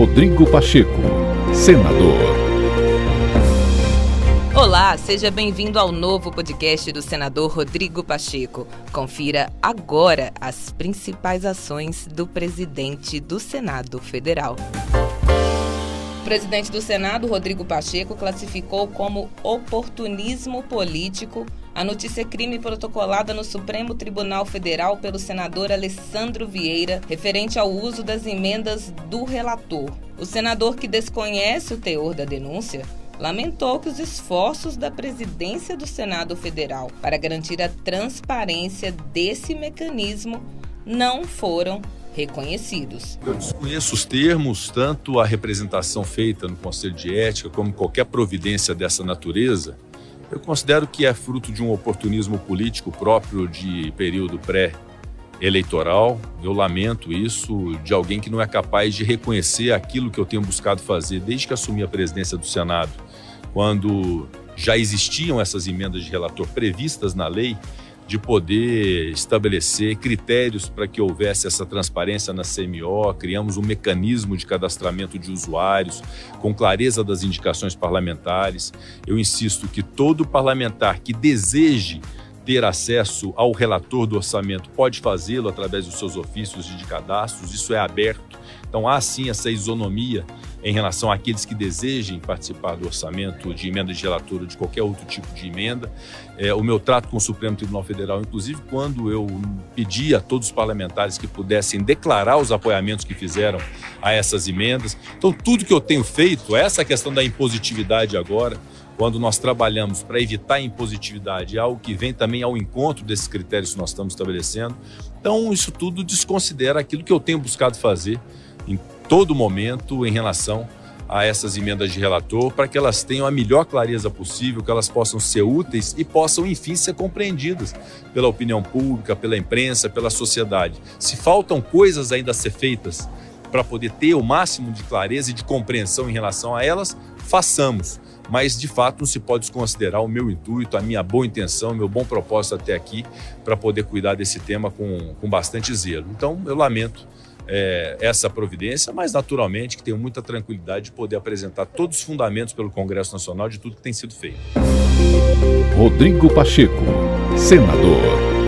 Rodrigo Pacheco, senador. Olá, seja bem-vindo ao novo podcast do senador Rodrigo Pacheco. Confira agora as principais ações do presidente do Senado Federal. O presidente do Senado, Rodrigo Pacheco, classificou como oportunismo político a notícia crime protocolada no Supremo Tribunal Federal pelo senador Alessandro Vieira, referente ao uso das emendas do relator. O senador que desconhece o teor da denúncia lamentou que os esforços da presidência do Senado Federal para garantir a transparência desse mecanismo não foram reconhecidos. Eu desconheço os termos, tanto a representação feita no Conselho de Ética como qualquer providência dessa natureza. Eu considero que é fruto de um oportunismo político próprio de período pré-eleitoral. Eu lamento isso de alguém que não é capaz de reconhecer aquilo que eu tenho buscado fazer desde que assumi a presidência do Senado quando já existiam essas emendas de relator previstas na lei, de poder estabelecer critérios para que houvesse essa transparência na CMO, criamos um mecanismo de cadastramento de usuários com clareza das indicações parlamentares. Eu insisto que todo parlamentar que deseje ter acesso ao relator do orçamento pode fazê-lo através dos seus ofícios de cadastros, isso é aberto. Então há sim essa isonomia em relação àqueles que desejem participar do orçamento de emenda de relator ou de qualquer outro tipo de emenda. É, o meu trato com o Supremo Tribunal Federal, inclusive quando eu pedi a todos os parlamentares que pudessem declarar os apoiamentos que fizeram a essas emendas. Então, tudo que eu tenho feito, essa questão da impositividade agora, quando nós trabalhamos para evitar a impositividade, é algo que vem também ao encontro desses critérios que nós estamos estabelecendo. Então, isso tudo desconsidera aquilo que eu tenho buscado fazer todo momento em relação a essas emendas de relator para que elas tenham a melhor clareza possível, que elas possam ser úteis e possam, enfim, ser compreendidas pela opinião pública, pela imprensa, pela sociedade. Se faltam coisas ainda a ser feitas para poder ter o máximo de clareza e de compreensão em relação a elas, façamos. Mas, de fato, não se pode desconsiderar o meu intuito, a minha boa intenção, meu bom propósito até aqui para poder cuidar desse tema com, com bastante zelo. Então, eu lamento é, essa providência, mas naturalmente que tenho muita tranquilidade de poder apresentar todos os fundamentos pelo Congresso Nacional de tudo que tem sido feito. Rodrigo Pacheco, senador.